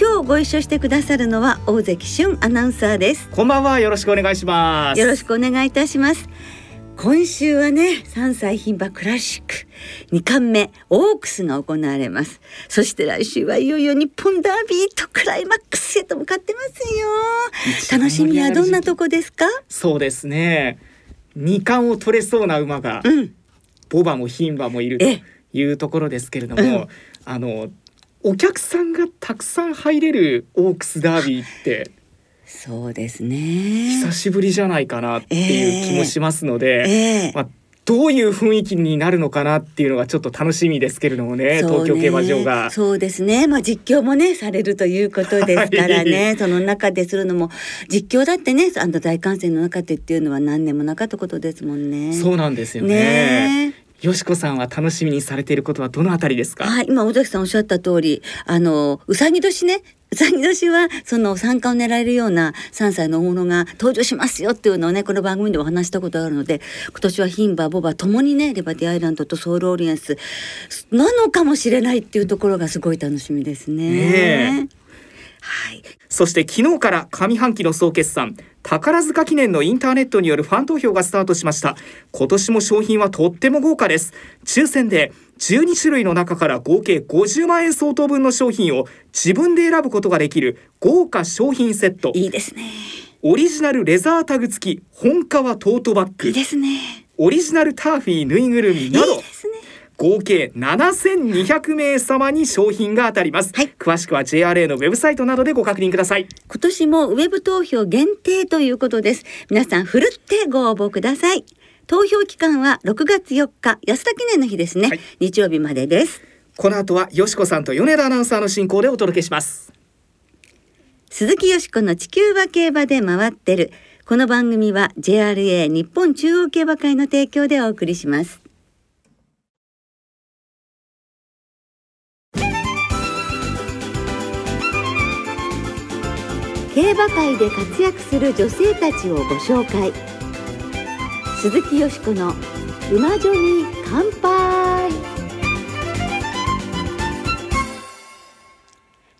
今日ご一緒してくださるのは大関俊アナウンサーです。こんばんは。よろしくお願いします。よろしくお願いいたします。今週はね3歳牝馬クラシック。2冠目オークスが行われます。そして来週はいよいよ日本ダービーとクライマックスへと向かってますよ。楽しみはどんなとこですか？そうですね。二冠を取れそうな馬が、うん、ボバも牝馬もいるというところですけれども、うん、あのお客さんがたくさん入れるオークスダービーってそうですね。久しぶりじゃないかなっていう気もしますので、えーえー、まあ、どういう雰囲気になるのかなっていうのがちょっと楽しみですけれどもね東京競馬場が。そうですね。まあ実況もねされるということですからね、はい、その中でするのも実況だってねあの大観戦の中でっていうのは何年もなかったことですもんね。そうなんですよね。ねよしこさんは楽しみにされていることはどのあたりですか？はい、今尾崎さんおっしゃった通り、あのうさぎ年ね。うさぎ年はその参加を狙えるような3歳の大物が登場しますよっていうのをねこの番組でお話したことがあるので今年は牝馬ボバともにねレバティアイランドとソウルオリエンスなのかもしれないっていうところがすごい楽しみですね。ねはい、そして昨日から上半期の総決算宝塚記念のインターネットによるファン投票がスタートしました。今年も商品はとっても豪華です。抽選で12種類の中から合計50万円相当分の商品を自分で選ぶことができる豪華商品セット。いいですね。オリジナルレザータグ付き本革トートバッグ。いいですね。オリジナルターフィーぬいぐるみなどいいですね合計7200名様に商品が当たります、はい、詳しくは JRA のウェブサイトなどでご確認ください。今年もウェブ投票限定ということです。皆さんふるってご応募ください。投票期間は6月4日。安田記念の日ですね、はい、日曜日までです。この後はよしこさんと米田アナウンサーの進行でお届けします。鈴木よしこの地球は競馬で回ってる。この番組は JRA 日本中央競馬会の提供でお送りします競馬界で活躍する女性たちをご紹介。鈴木よしこの馬女に乾杯。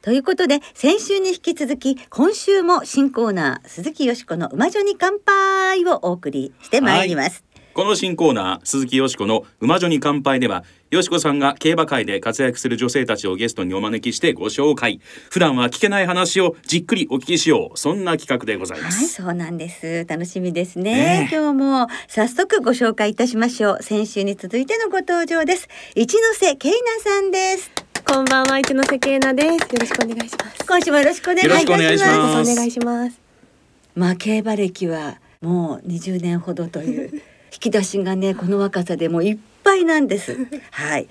ということで先週に引き続き今週も新コーナー鈴木よしこの馬女に乾杯をお送りしてまいります、はい、この新コーナー鈴木よしこの馬女に乾杯ではよしこさんが競馬界で活躍する女性たちをゲストにお招きしてご紹介。普段は聞けない話をじっくりお聞きしよう。そんな企画でございます。はいそうなんです。楽しみですね、ね、今日も早速ご紹介いたしましょう。先週に続いてのご登場です。一ノ瀬慶奈さんです。こんばんは一ノ瀬慶奈です。よろしくお願いします。今週もよろしくお願いします。お願いします。まあ競馬歴はもう20年ほどという。引き出しがねこの若さでもいっぱいなんです。はい。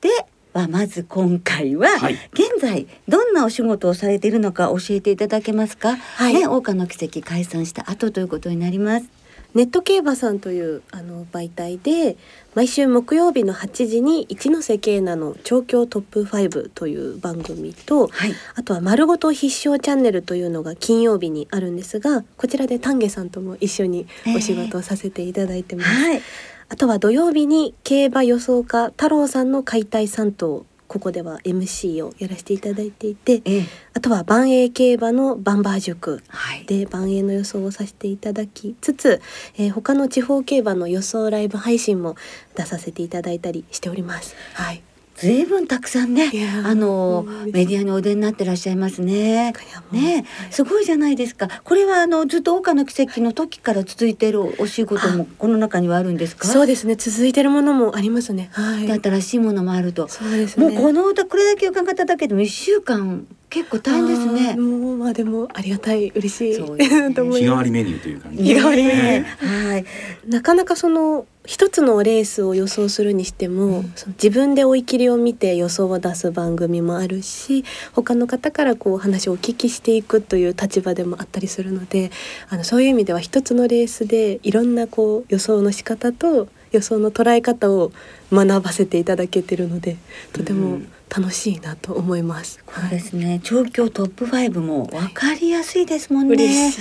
ではまず今回は、はい、現在どんなお仕事をされているのか教えていただけますか？はい、ね、桜花の奇跡解散した後ということになります。ネット競馬さんというあの媒体で毎週木曜日の8時に一ノ瀬慶奈の調教トップ5という番組と、はい、あとは丸ごと必勝チャンネルというのが金曜日にあるんですがこちらで丹下さんとも一緒にお仕事をさせていただいてます。えーはいあとは土曜日に競馬予想家太郎さんの解体3頭ここでは MC をやらせていただいていて、ええ、あとは万栄競馬のバンバー塾で万栄の予想をさせていただきつつ、えー、他の地方競馬の予想ライブ配信も出させていただいたりしております。はいずいぶんたくさんねあのメディアにお出になってらっしゃいますね。ねすごいじゃないですか。これはあのずっと岡の奇跡の時から続いているお仕事もこの中にはあるんですか？そうですね。続いてるものもありますね。はい。新しいものもあると。そうですね。もうこの歌これだけ伺っただけでも一週間結構大変ですね。もうまあでもありがたい嬉しい、ね、日替わりメニューという感じ。日替わりメニュー。はい。なかなかその一つのレースを予想するにしても、うん、自分で追い切りを見て予想を出す番組もあるし他の方からこう話をお聞きしていくという立場でもあったりするのであのそういう意味では一つのレースでいろんなこう予想の仕方と予想の捉え方を学ばせていただけてるのでとても、うん楽しいなと思います。そうですね。調教トップ5もわかりやすいですもんね。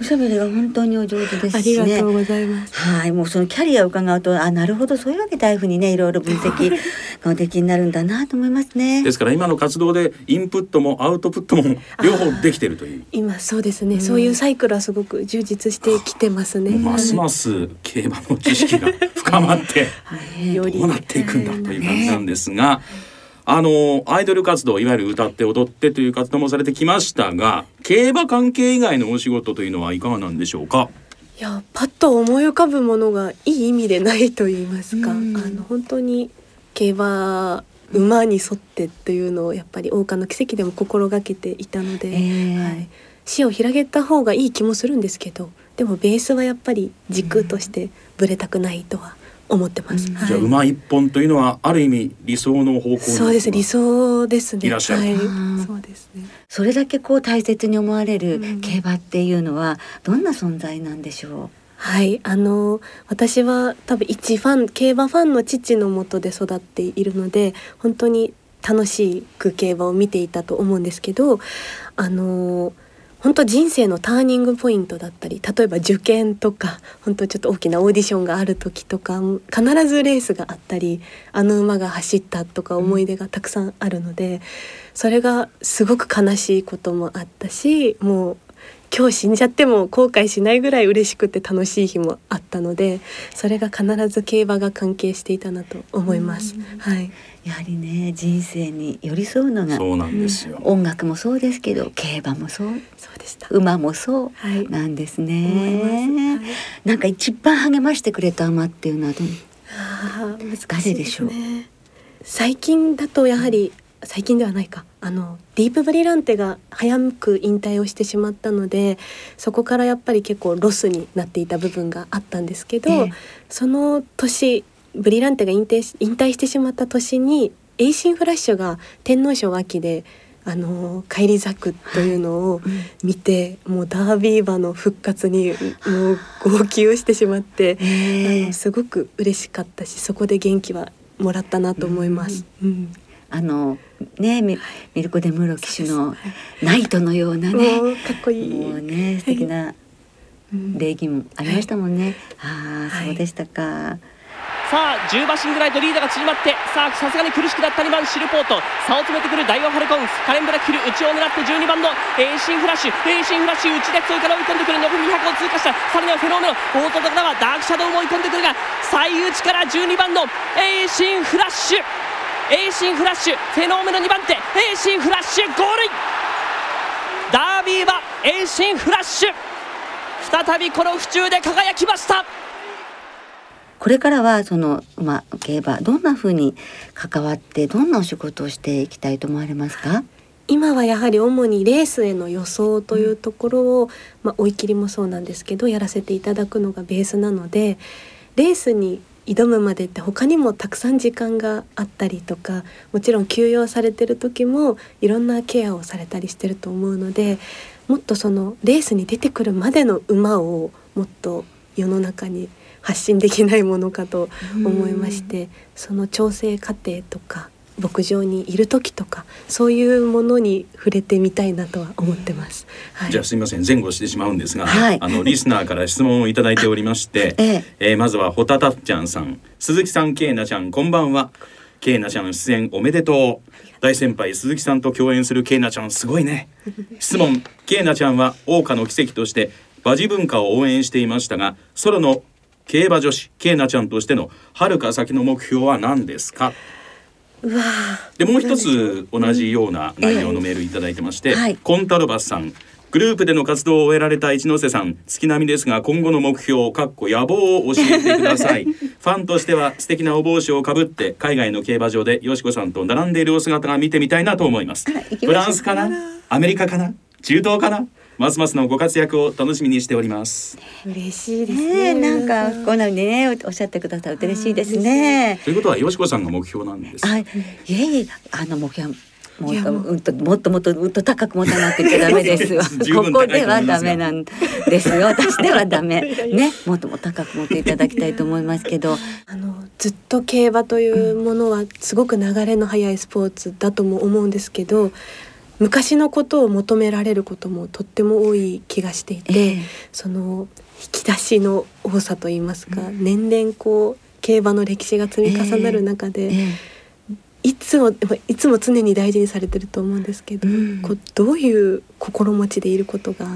おしゃべりが本当にお上手ですしね。ありがとうございます。はい、もうそのキャリアを伺うと、あ、なるほど、そういうわけでああいうふうにね、いろいろ分析 がおできになるんだなと思いますね。ですから今の活動でインプットもアウトプットも両方できてるという。今そうですね、うん、そういうサイクルはすごく充実してきてますね。ますます競馬の知識が深まって、どうなっていくんだという感じなんですが。はいあのアイドル活動いわゆる歌って踊ってという活動もされてきましたが競馬関係以外のお仕事というのはいかがなんでしょうか？いやパッと思い浮かぶものがいい意味でないと言いますか、あの本当に競馬馬に沿ってっていうのをやっぱり桜花の奇跡でも心がけていたので、えー、はい、視野を広げた方がいい気もするんですけどでもベースはやっぱり軸としてぶれたくないとは思ってます。じゃあ馬一本というのはある意味理想の方向そうです理想ですね。いらっしゃる。はい、そうですね。それだけこう大切に思われる競馬っていうのはどんな存在なんでしょう？はいあの私は多分一ファン競馬ファンの父のもとで育っているので本当に楽しく競馬を見ていたと思うんですけどあの本当人生のターニングポイントだったり例えば受験とか本当ちょっと大きなオーディションがある時とか必ずレースがあったりあの馬が走ったとか思い出がたくさんあるので、それがすごく悲しいこともあったしもう今日死んじゃっても後悔しないぐらい嬉しくて楽しい日もあったのでそれが必ず競馬が関係していたなと思います。はい、やはりね人生に寄り添うのがそうなんですよ、音楽もそうですけど競馬もそう。そうでした。馬もそうなんですね。はい、なんか一番励ましてくれた馬っていうのはどあ難しいでしょう、ね、最近だとやはり最近ではないか。あのディープブリランテが早く引退をしてしまったのでそこからやっぱり結構ロスになっていた部分があったんですけど、えその年ブリランテが引退引退してしまった年にエイシンフラッシュが天皇賞秋であの返り咲くというのを見て、はい、もうダービー馬の復活にもう号泣してしまって、えあのすごく嬉しかったしそこで元気はもらったなと思います。うん、うんあのねミミルコ・デムーロ騎手のナイトのようなね、かっこいい。もうね素敵な礼儀もありましたもんね、ああそうでしたか、さあ10馬身ぐらいとリードが縮まって。さあさすがに苦しくなった2番シルポート。差を詰めてくるダイワファルコンカレンブラックヒル内を狙って12番のエイシンフラッシュ。エイシンフラッシュ内でそれから追い込んでくる。残り200を通過した。さらにはフェノーメノ大外からはダークシャドウも追い込んでくるが最内から12番のエイシンフラッシュエイシンフラッシュフェノーメノ2番手エイシンフラッシュゴールイン。ダービー馬エイシンフラッシュ。再びこの府中で輝きました。これからはその、まあ、競馬どんなふうに関わってどんなお仕事をしていきたいと思われますか？今はやはり主にレースへの予想というところを、まあ、追い切りもそうなんですけどやらせていただくのがベースなのでレースに挑むまでって他にもたくさん時間があったりとかもちろん休養されてる時もいろんなケアをされたりしてると思うのでもっとそのレースに出てくるまでの馬をもっと世の中に発信できないものかと思いましてその調整過程とか牧場にいる時とかそういうものに触れてみたいなとは思ってます。はい、じゃあすみません前後してしまうんですが、はい、あのリスナーから質問をいただいておりまして、えええー、まずはホタタちゃんさん、鈴木さん、ケイナちゃんこんばんは。ケイナちゃん出演おめでとう。大先輩鈴木さんと共演するケイナちゃんすごいね。質問ケイナちゃんは桜花の奇跡として馬事文化を応援していましたが、ソロの競馬女子ケイナちゃんとしての遥か先の目標は何ですか？でもう一つ同じような内容のメールいただいてまして、えーはい、コンタルバスさんグループでの活動を終えられた一ノ瀬さん月並みですが今後の目標かっこ野望を教えてください。ファンとしては素敵なお帽子をかぶって海外の競馬場でよしこさんと並んでいるお姿が見てみたいなと思います。フランスかな？アメリカかな？中東かな？ますますのご活躍を楽しみにしております。嬉しいですね。なんかこんなにねおっしゃってくださると嬉しいですね。ということはよしこさんが目標なんです。あいえいえあの目標もっとう。んともっともっとうんと高く持たなくちゃダメです よ十こ分こではダメなんです。よ 私ではダメ。ねもっとも高く持っていただきたいと思いますけど。あのずっと競馬というものはすごく流れの速いスポーツだとも思うんですけど昔のことを求められることもとっても多い気がしていて、ええ。その引き出しの多さといいますか、年々こう競馬の歴史が積み重なる中で、ええ。いつもまあいつも常に大事にされてると思うんですけど、うん。こうどういう心持ちでいることが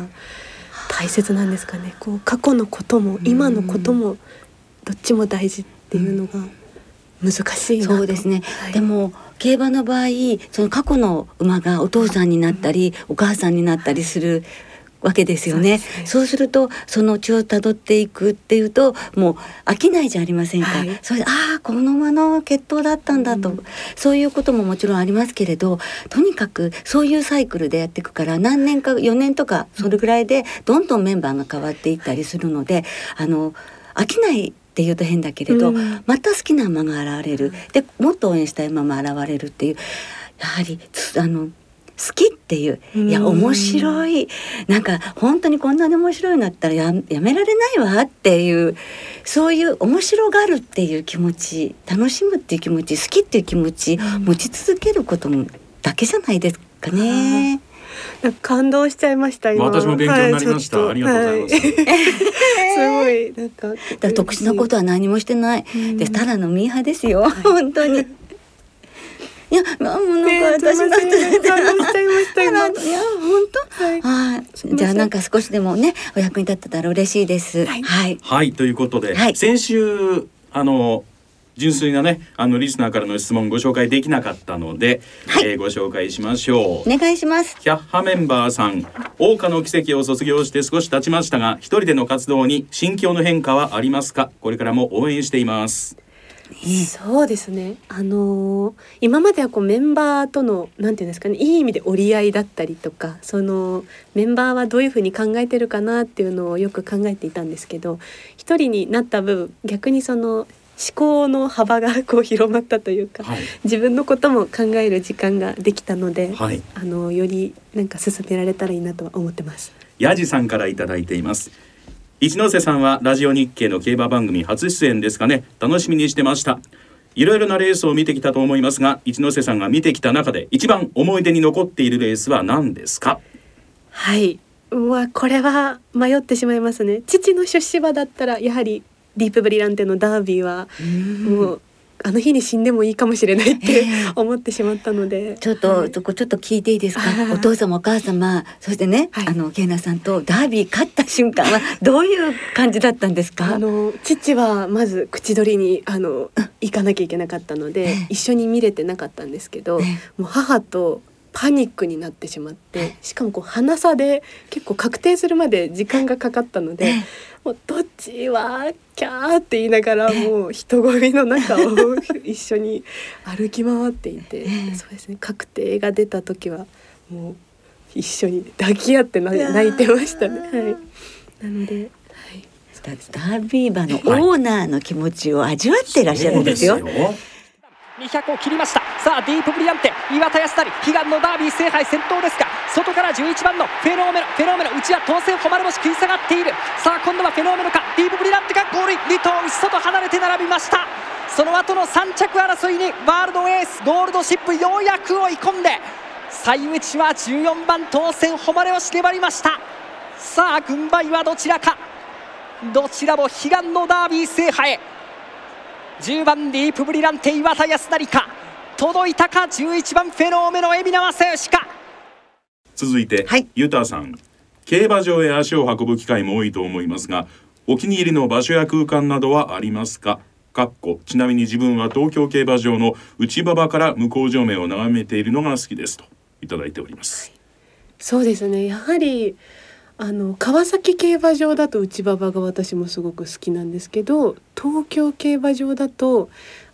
大切なんですかね。こう過去のことも今のこともどっちも大事っていうのが難しいなと、そうですね、はい。でも競馬の場合その過去の馬がお父さんになったり、お母さんになったりするわけですよね。そうでするとその血をたどっていくっていうともう飽きないじゃありませんか、はい。それでああこの馬の血統だったんだと、うん。そういうことももちろんありますけれどとにかくそういうサイクルでやっていくから何年か4年とかそれぐらいでどんどんメンバーが変わっていったりするのであの飽きないっていうと変だけれど、うん。また好きな馬が現れる。でもっと応援したい馬も現れるっていうやはりつあの好きっていういやうん面白い。なんか本当にこんなに面白いんだったらややめられないわっていうそういう面白がるっていう気持ち楽しむっていう気持ち好きっていう気持ち、うん。持ち続けることもだけじゃないですかね。なんか感動しちゃいました今。私も勉強になりました、はありがとうございます、は すごいなんか特殊なことは何もしてない。うん。でただのミーハーですよ、本当に。いや、まあ、もうなんねか私すい。ません感動しちゃいました今。いや、本当？はい。はい、じゃあ、なんか少しでもね、お役に立ってたら嬉しいです。はい。はい。はいということで、はい。先週あの純粋なねあのリスナーからの質問ご紹介できなかったので、はいえーご紹介しましょう。お願いします。キャッハメンバーさん桜花の奇跡を卒業して少し経ちましたが一人での活動に心境の変化はありますか？これからも応援していますそうですね。あのー今まではこうメンバーとのなんていうんですかね、いい意味で折り合いだったりとか、そのメンバーはどういうふうに考えてるかなっていうのをよく考えていたんですけど、一人になった分逆にその思考の幅がこう広まったというか、はい自分のことも考える時間ができたので、はいあのよりなんか進められたらいいなとは思ってます。ヤジさんからいただいています一ノ瀬さんはラジオ日経の競馬番組初出演ですかね楽しみにしてましたいろいろなレースを見てきたと思いますが一ノ瀬さんが見てきた中で一番思い出に残っているレースは何ですか？はい。うわこれは迷ってしまいますね。父の出資馬だったらやはりディープブリランテのダービーはもうあの日に死んでもいいかもしれないってええ。思ってしまったので。ちょっと、そこちょっと聞いていいですか？お父様お母様。そしてね、はい。あのケイナさんとダービー勝った瞬間は どういう感じだったんですか？あの父はまず口取りにあの行かなきゃいけなかったので、ええ。一緒に見れてなかったんですけど、え。もう母とパニックになってしまってしかもこう鼻差で結構確定するまで時間がかかったので、ええ。もうどっちはキャーって言いながらもう人混みの中を一緒に歩き回っていて、ええ。そうですね確定が出た時はもう一緒に抱き合って泣いてましたね。はい、なので、はい、だダービー馬のオーナーの気持ちを味わっていらっしゃるんですよ。そうですよ。200を切りました。さあディープブリアンテ岩田康成悲願のダービー制覇へ先頭ですが外から11番のフェノーメノフェノーメノ内は当選誉れ星食い下がっている。さあ今度はフェノーメノか。ディープブリランテかゴール。イン2頭内外離れて並びました。その後の3着争いにワールドエースゴールドシップようやく追い込んで最内は14番当選誉れ星粘りました。さあ軍配はどちらか。どちらも悲願のダービー制覇へ。10番ディープブリランテ岩田康成か。届いたか？11番フェノーメノ海老名正義か続いて、はい。ゆたさん。競馬場へ足を運ぶ機会も多いと思いますがお気に入りの場所や空間などはありますか？かっこちなみに自分は東京競馬場の内馬場から向こう上面を眺めているのが好きですと。いただいております、そうですね。やはりあの川崎競馬場だと内馬場が私もすごく好きなんですけど東京競馬場だと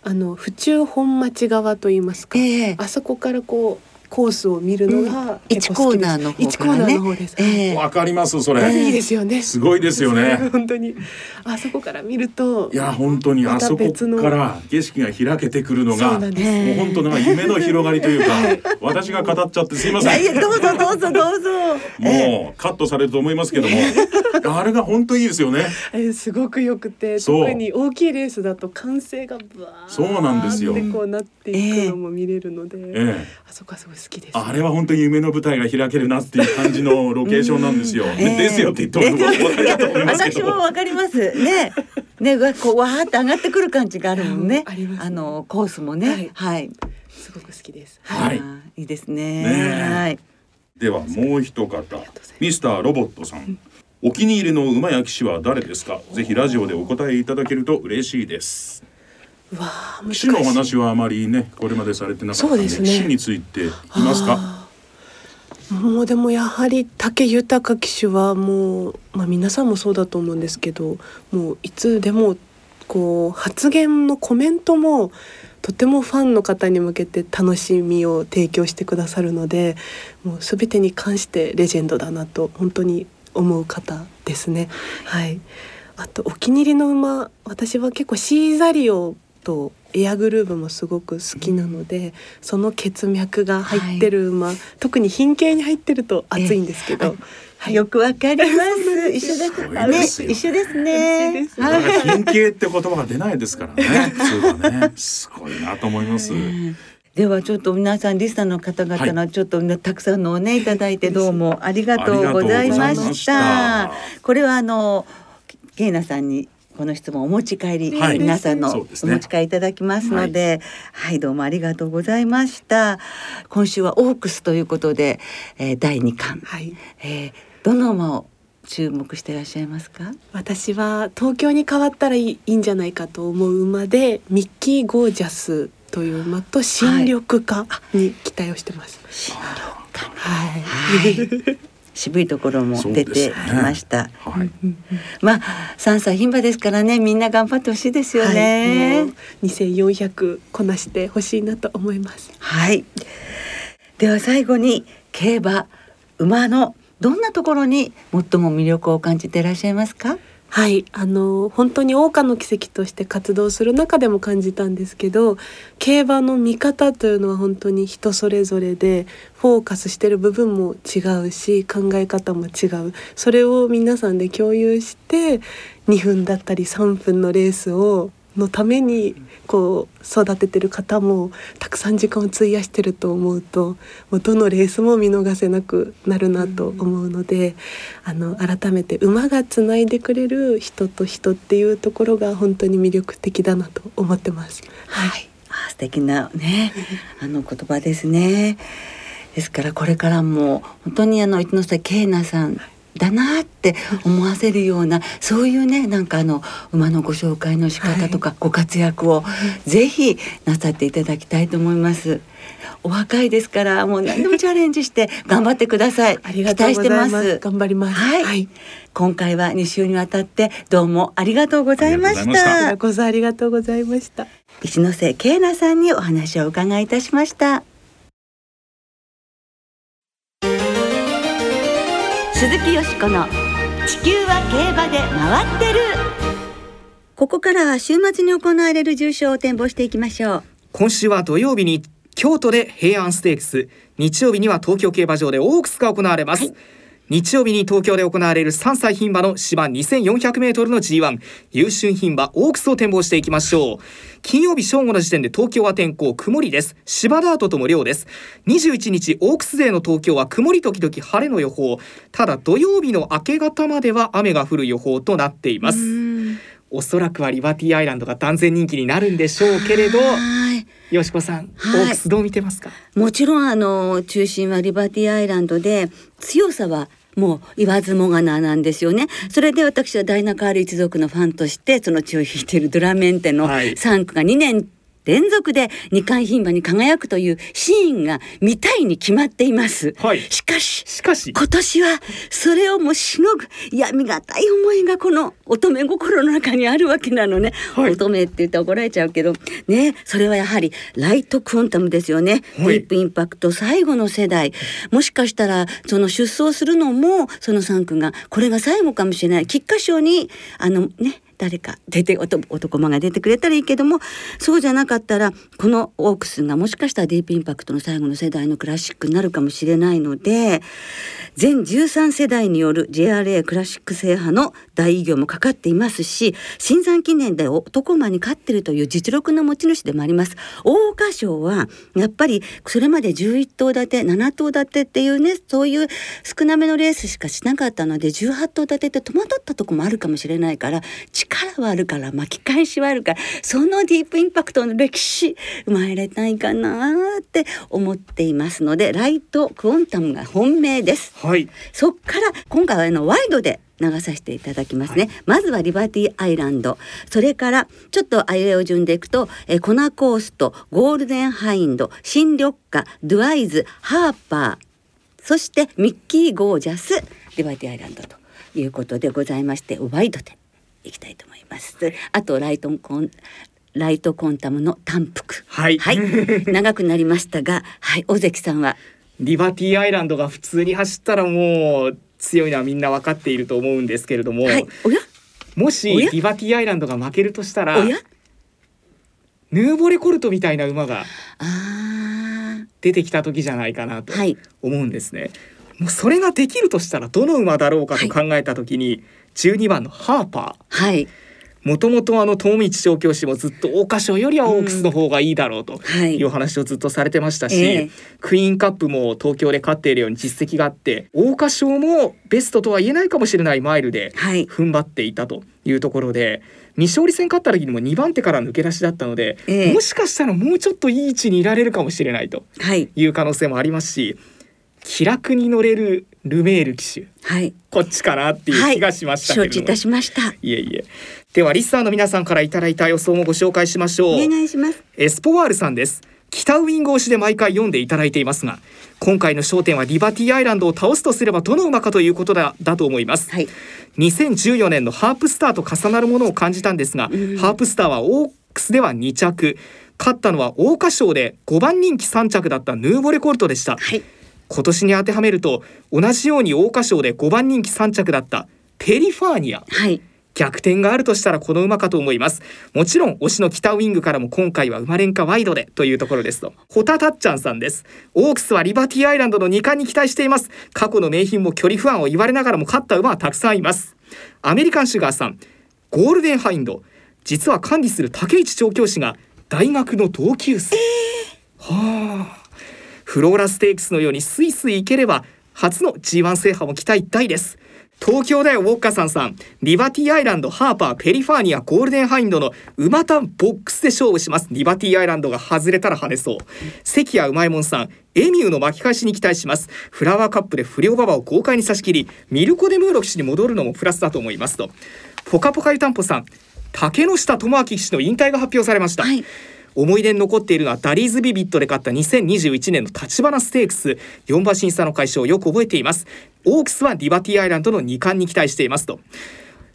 あの府中本町側といいますか、ええ。あそこからこうコースを見るのが一コーナーの方一コーナーの方です。ええ。わかりますそれ、いいですよね。すごいですよね。本当に。あそこから見るといや本当にまあそこから景色が開けてくるのがそうなんですもう本当なんか夢の広がりというか私が語っちゃってすいまいやせん。いやどうぞどうぞどうぞ。もうカットされると思いますけども。あれが本当いいですよね。えーすごく良くてそう。特に大きいレースだと歓声がブワーそうなんですよ。ってこうなっていくのも見れるので、ええ。あそこはすごい好きです、あれは本当に夢の舞台が開けるなっていう感じのロケーションなんですよ。ええですよって言っても分かと思いますけ私もど。わかりますね。ね、わこうわーって上がってくる感じがあるもんね。うんありますねのコースもね。はい。すごく好きですはいあーいいですね。ねえはい。ではもう一方、ミスターロボットさん。お気に入りの馬や騎士は誰ですか？ぜひラジオでお答えいただけると嬉しいです。うわあ難騎しい士の話はあまりね、これまでされてなかったので、ですね騎士についていますか？もうでもやはり武豊騎手はもう、まあ、皆さんもそうだと思うんですけどもういつでもこう発言のコメントもとてもファンの方に向けて楽しみを提供してくださるのでもう全てに関してレジェンドだなと本当に思う方ですね。はい、あとお気に入りの馬私は結構シーザリオとエアグルーヴもすごく好きなので、その血脈が入ってる馬、特に品系に入ってると熱いんですけど、はい。よくわかります。一緒ですね。一緒ですね。嬉しいですだからはい品系って言葉が出ないですからね。普通はね、すごいなと思います。ではちょっと皆さんリスナーの方々のちょっとねたくさんのをねいただいてどうもありがとうございました。これはあのケイナさんにこの質問お持ち帰り、はい。皆さんのお持ち帰りいただきますので、はい、どうもありがとうございました。今週はオークスということで、えー、第二巻、はい、えー、どの馬を注目していらっしゃいますか？私は東京に変わったらいいいいんじゃないかと思う馬でミッキーゴージャスという馬と新緑化に期待をしてます。はい、はい、渋いところも出てきました。はい。まあ三歳牝馬ですからねみんな頑張ってほしいですよはい、ねもう。2400こなしてほしいなと思います。はい。では最後に競馬馬のどんなところに最も魅力を感じていらっしゃいますか？はい、あの本当に桜花の奇跡として活動する中でも感じたんですけど競馬の見方というのは本当に人それぞれでフォーカスしてる部分も違うし考え方も違う。それを皆さんで共有して2分だったり3分のレースをのためにこう育ててる方もたくさん時間を費やしてると思うともうどのレースも見逃せなくなるなと思うので、あの改めて馬がつないでくれる人と人っていうところが本当に魅力的だなと思ってます。はい。あ素敵なね あの言葉ですね。ですからこれからも本当にあの一ノ瀬慶奈さんだなって思わせるようなそういうねなんかあの馬のご紹介の仕方とかご活躍をぜひなさっていただきたいと思います。お若いですからもう何でもチャレンジして頑張ってください。ありがとうござい期待ます。してます。頑張ります。はい、はい、今回は2週にわたってどうもありがとうございましたこちらた。こそありがとうございました。一ノ瀬慶奈さんにお話をお伺いいたしました。鈴木よしこの地球は競馬で回ってる。ここからは週末に行われる重賞を展望していきましょう。今週は土曜日に京都で平安ステークス日曜日には東京競馬場でオークスが行われます、日曜日に東京で行われる3歳牝馬の芝 2400m の G1 優秀牝馬オークスを展望していきましょう。金曜日正午の時点で東京は天候曇りです。芝ダートとも良です。21日オークスデーの東京は曇り時々晴れの予報。ただ土曜日の明け方までは雨が降る予報となっています。おそらくはリバティアイランドが断然人気になるんでしょうけれど。はい。よしこさん、はい。オークスどう見てますか？もちろんあの中心はリバティアイランドで強さはもう言わずもがななんですよね。それで私はダイナカール一族のファンとしてその血を引いているドラメンテのはい3区が2年連続で二冠牝馬に輝くというシーンが見たいに決まっています。はい。しかし、しかし。今年はそれをもしのぐ闇がたい思いがこの乙女心の中にあるわけなのね、はい。乙女って言って怒られちゃうけど。ねそれはやはりライトクォンタムですよね、はい。ディープインパクト最後の世代。もしかしたらその出走するのもその3区がこれが最後かもしれない。菊花賞にあのね誰か出て男間が出てくれたらいいけどもそうじゃなかったらこのオークスがもしかしたらディープインパクトの最後の世代のクラシックになるかもしれないので全13世代による JRA クラシック制覇の大偉業もかかっていますし新山記念で男馬に勝ってるという実力の持ち主でもあります。桜花賞はやっぱりそれまで11頭立て7頭立てっていうねそういう少なめのレースしかしなかったので18頭立てって戸惑ったとこもあるかもしれないから力はあるから巻き返しはあるからそのディープインパクトの歴史生まれないかなって思っていますのでライトクォンタムが本命です。はい。そっから今回はあのワイドで流させていただきますね、まずはリバティアイランド。それからちょっとアイウェイを順でいくとえコナコーストゴールデンハインド新緑花ドゥアイズハーパー。そしてミッキーゴージャスリバティアイランドということでございましてワイドでいきたいと思います。あとライトコンライトコンタムの単幅はい。はい、長くなりましたがはい。尾関さんは？リバティアイランドが普通に走ったらもう強いのはみんな分かっていると思うんですけれども、はい。おや？もしリバティアイランドが負けるとしたらおや？ヌーボレコルトみたいな馬があ出てきた時じゃないかなと思うんですね。もうそれができるとしたらどの馬だろうかと考えた時に、12番のハーパー。はい。もともとあの遠道調教師もずっと桜花賞よりはオークスの方がいいだろうとはい。いう話をずっとされてましたし、ええ。クイーンカップも東京で勝っているように実績があって桜花賞もベストとは言えないかもしれないマイルではい。踏ん張っていたというところで未勝利戦勝った時にも2番手から抜け出しだったので、ええ。もしかしたらもうちょっといい位置にいられるかもしれないとはい。いう可能性もありますし気楽に乗れるルメール騎手はいこっちかなっていう気がしましたけれども、承知いたしましたいえいえ。ではリスナーの皆さんからいただいた予想もご紹介しましょう。お願いしますエスポワールさんです。北ウイング推しで毎回読んでいただいていますが、今回の焦点はリバティアイランドを倒すとすればどの馬かということだだと思います。はい2014年のハープスターと重なるものを感じたんですが、ハープスターはオークスでは2着、勝ったのは桜花賞で5番人気3着だったヌーボレコルトでした。はい今年に当てはめると同じように桜花賞で5番人気3着だったペリファーニア。はい。逆転があるとしたらこの馬かと思います。もちろん推しの北ウイングからも今回は生まれんかワイドでというところですと。ホタタッチャンさんです。オークスはリバティアイランドの2冠に期待しています。過去の名品も距離不安を言われながらも勝った馬はたくさんいます。アメリカンシュガーさんゴールデンハインド。実は管理する武市調教師が大学の同級生、はあフローラステークスのようにスイスイ行ければ初の G1 制覇も期待大です。東京だよウォッカさんさんリバティアイランドハーパーペリファーニアゴールデンハインドの馬単ボックスで勝負します。リバティアイランドが外れたら跳ねそう。関谷うまいもんさんエミューの巻き返しに期待します。フラワーカップで不良馬場を豪快に差し切りミルコ・デムーロ騎手に戻るのもプラスだと思いますと。ポカポカ湯たんぽさん竹下智明騎手の引退が発表されました、はい。思い出に残っているのはダリーズビビットで勝った2021年の立花ステークス。4馬審査の解消をよく覚えています。オークスはリバティアイランドの2冠に期待していますと。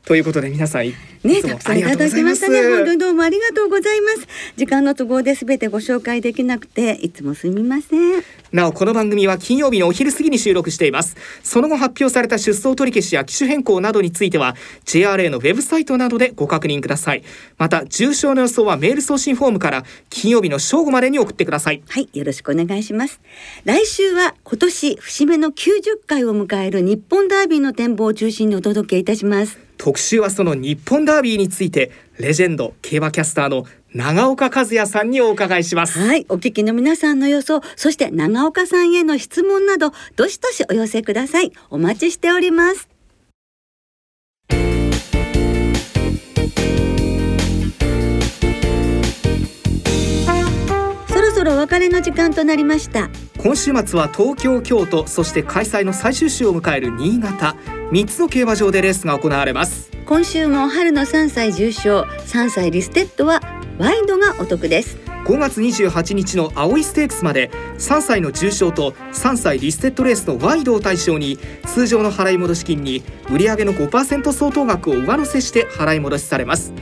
ということで皆さんいね、たくさんいただきましたね。本当にどうもありがとうございます。時間の都合で全てご紹介できなくて、いつもすみません。なおこの番組は金曜日のお昼過ぎに収録していますその後発表された出走取り消しや機種変更などについては JRA のウェブサイトなどでご確認くださいまた重症の予想はメール送信フォームから金曜日の正午までに送ってくださいはい、よろしくお願いします。来週は今年節目の90回を迎える日本ダービーの展望を中心にお届けいたします。特集はその日本ダービーについてレジェンド競馬キャスターの長岡和也さんにお伺いしますはい、お聞きの皆さんの予想、そして長岡さんへの質問など、どしどしお寄せください。お待ちしております。そろお別れの時間となりました。今週末は東京京都そして開催の最終週を迎える新潟3つの競馬場でレースが行われます。今週も春の3歳重賞3歳リステッドはワイドがお得です。5月28日の青いステークスまで3歳の重賞と3歳リステッドレースのワイドを対象に通常の払い戻し金に売上の5%相当額を上乗せして払い戻しされます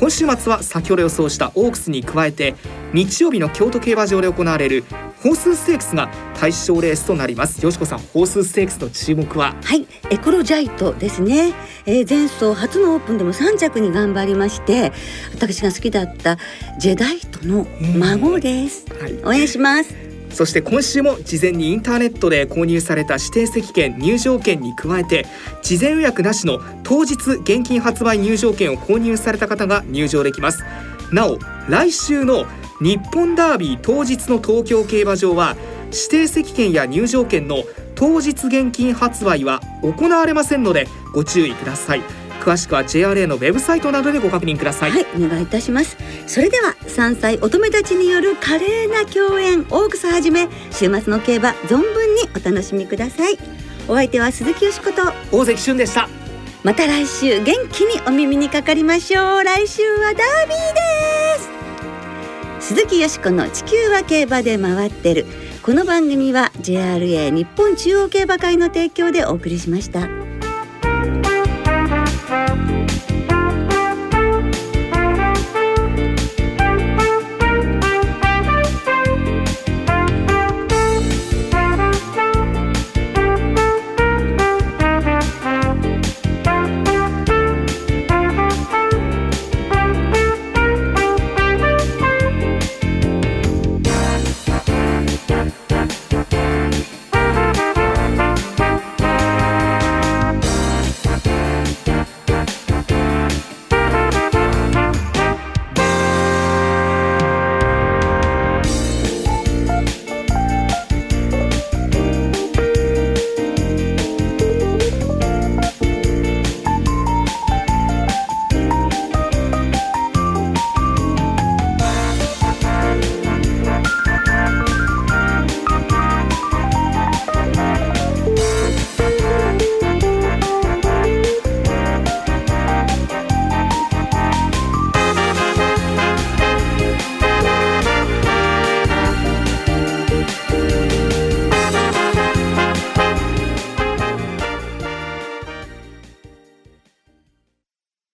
今週末は先ほど予想したオークスに加えて日曜日の京都競馬場で行われるホースステークスが対象レースとなります。よしこさんホースステークスの注目は？はい。エコロジャイトですね、えー、前走初のオープンでも3着に頑張りまして私が好きだったジェダイトの孫です、はい、応援しますそして今週も事前にインターネットで購入された指定席券入場券に加えて事前予約なしの当日現金発売入場券を購入された方が入場できます。なお来週の日本ダービー当日の東京競馬場は指定席券や入場券の当日現金発売は行われませんのでご注意ください。詳しくは JRA のウェブサイトなどでご確認ください。はいお願いいたします。それでは3歳乙女たちによる華麗な共演オークスはじめ週末の競馬存分にお楽しみください。お相手は鈴木よしこと大関俊でした。また来週元気にお耳にかかりましょう。来週はダービーです。鈴木よしこの地球は競馬で回ってる。この番組は JRA 日本中央競馬会の提供でお送りしました。